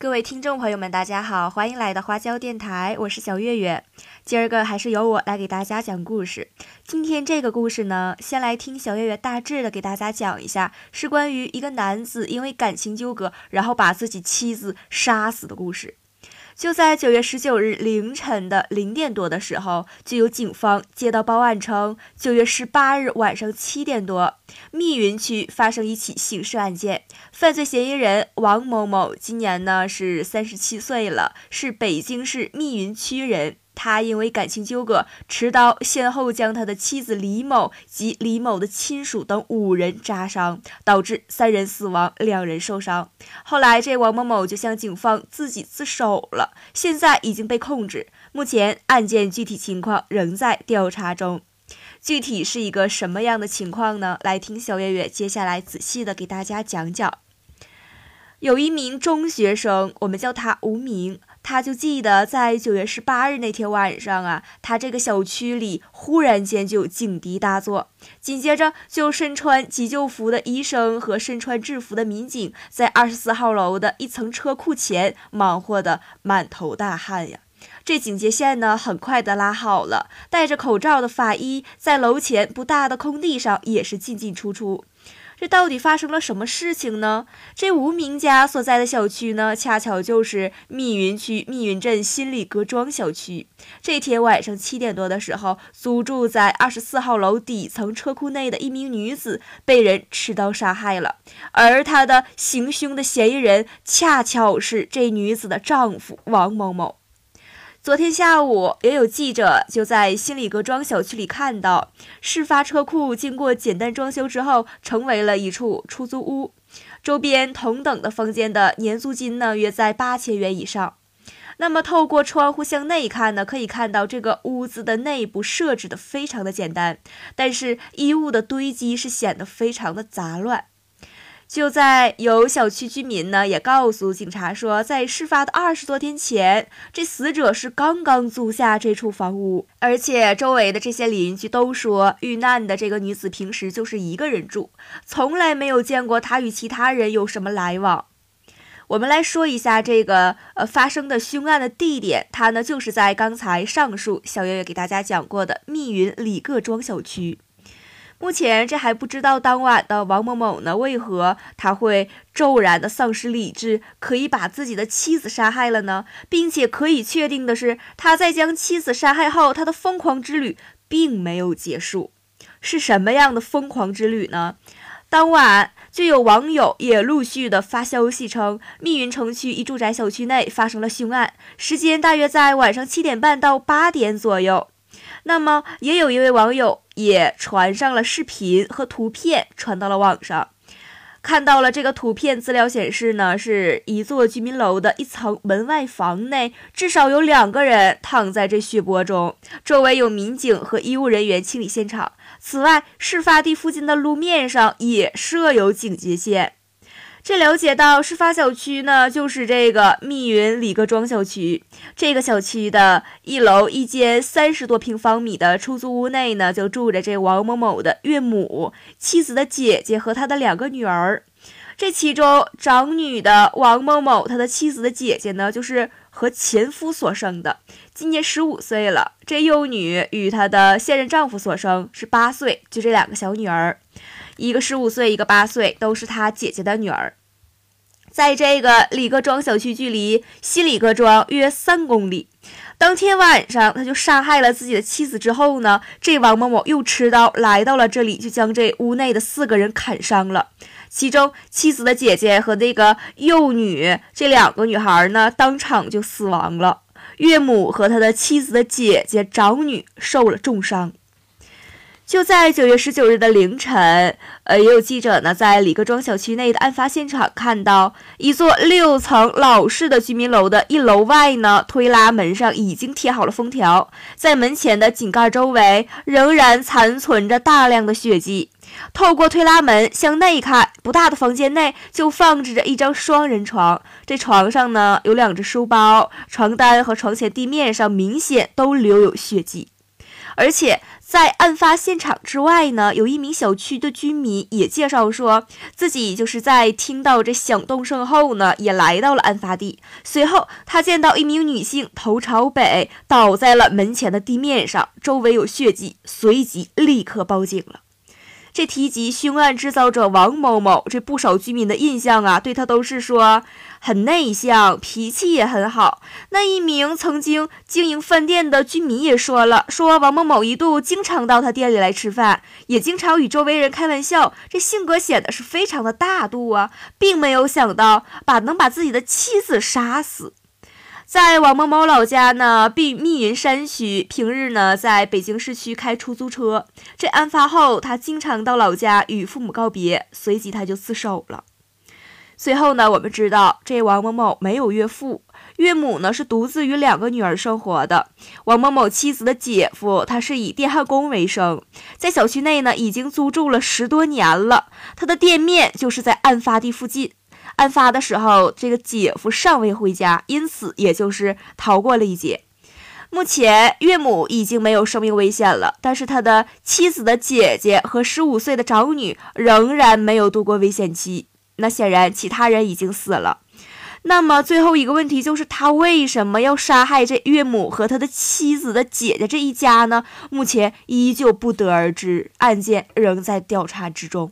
各位听众朋友们，大家好，欢迎来到花椒电台，我是小月月。今儿个还是由我来给大家讲故事。今天这个故事呢，先来听小月月大致的给大家讲一下，是关于一个男子因为感情纠葛，然后把自己妻子杀死的故事。就在九月十九日凌晨的零点多的时候，就有警方接到报案称，九月十八日晚上七点多，密云区发生一起刑事案件，犯罪嫌疑人王某某今年呢是三十七岁了，是北京市密云区人。他因为感情纠葛，持刀先后将他的妻子李某及李某的亲属等五人扎伤，导致三人死亡，两人受伤。后来，这王某某就向警方自己自首了，现在已经被控制。目前案件具体情况仍在调查中。具体是一个什么样的情况呢？来听小月月接下来仔细的给大家讲讲。有一名中学生，我们叫他无名，他就记得在九月十八日那天晚上啊，他这个小区里忽然间就警笛大作，紧接着就身穿急救服的医生和身穿制服的民警在二十四号楼的一层车库前忙活的满头大汗呀。这警戒线呢，很快的拉好了，戴着口罩的法医在楼前不大的空地上也是进进出出。这到底发生了什么事情呢？这吴明家所在的小区呢，恰巧就是密云区密云镇新里各庄小区。这天晚上七点多的时候，租住在二十四号楼底层车库内的一名女子被人持刀杀害了，而她的行凶的嫌疑人恰巧是这女子的丈夫王某某。昨天下午，也有记者就在新里格庄小区里看到，事发车库经过简单装修之后，成为了一处出租屋。周边同等的房间的年租金呢，约在八千元以上。那么，透过窗户向内看呢，可以看到这个屋子的内部设置的非常的简单，但是衣物的堆积是显得非常的杂乱。就在有小区居民呢，也告诉警察说，在事发的二十多天前，这死者是刚刚租下这处房屋，而且周围的这些邻居都说，遇难的这个女子平时就是一个人住，从来没有见过她与其他人有什么来往。我们来说一下这个呃发生的凶案的地点，它呢就是在刚才上述小月月给大家讲过的密云李各庄小区。目前这还不知道当晚的王某某呢，为何他会骤然的丧失理智，可以把自己的妻子杀害了呢？并且可以确定的是，他在将妻子杀害后，他的疯狂之旅并没有结束。是什么样的疯狂之旅呢？当晚就有网友也陆续的发消息称，密云城区一住宅小区内发生了凶案，时间大约在晚上七点半到八点左右。那么，也有一位网友也传上了视频和图片，传到了网上。看到了这个图片资料显示呢，是一座居民楼的一层门外房内，至少有两个人躺在这血泊中，周围有民警和医务人员清理现场。此外，事发地附近的路面上也设有警戒线。这了解到，事发小区呢，就是这个密云李各庄小区。这个小区的一楼一间三十多平方米的出租屋内呢，就住着这王某某的岳母、妻子的姐姐和他的两个女儿。这其中长女的王某某，他的妻子的姐姐呢，就是和前夫所生的，今年十五岁了。这幼女与她的现任丈夫所生，是八岁，就这两个小女儿。一个十五岁，一个八岁，都是他姐姐的女儿。在这个李各庄小区，距离新李各庄约三公里。当天晚上，他就杀害了自己的妻子之后呢，这王某某又持刀来到了这里，就将这屋内的四个人砍伤了。其中，妻子的姐姐和那个幼女这两个女孩呢，当场就死亡了。岳母和他的妻子的姐姐长女受了重伤。就在九月十九日的凌晨，呃，也有记者呢在李各庄小区内的案发现场看到一座六层老式的居民楼的一楼外呢，推拉门上已经贴好了封条，在门前的井盖周围仍然残存着大量的血迹。透过推拉门向内看，不大的房间内就放置着一张双人床，这床上呢有两只书包，床单和床前地面上明显都留有血迹。而且在案发现场之外呢，有一名小区的居民也介绍说，自己就是在听到这响动声后呢，也来到了案发地。随后，他见到一名女性头朝北倒在了门前的地面上，周围有血迹，随即立刻报警了。这提及凶案制造者王某某，这不少居民的印象啊，对他都是说很内向，脾气也很好。那一名曾经经营饭店的居民也说了，说王某某一度经常到他店里来吃饭，也经常与周围人开玩笑，这性格显得是非常的大度啊，并没有想到把能把自己的妻子杀死。在王某某老家呢，避密云山区，平日呢在北京市区开出租车。这案发后，他经常到老家与父母告别，随即他就自首了。随后呢，我们知道这王某某没有岳父，岳母呢是独自与两个女儿生活的。王某某妻子的姐夫，他是以电焊工为生，在小区内呢已经租住了十多年了，他的店面就是在案发地附近。案发的时候，这个姐夫尚未回家，因此也就是逃过了一劫。目前岳母已经没有生命危险了，但是他的妻子的姐姐和十五岁的长女仍然没有度过危险期。那显然其他人已经死了。那么最后一个问题就是，他为什么要杀害这岳母和他的妻子的姐姐这一家呢？目前依旧不得而知，案件仍在调查之中。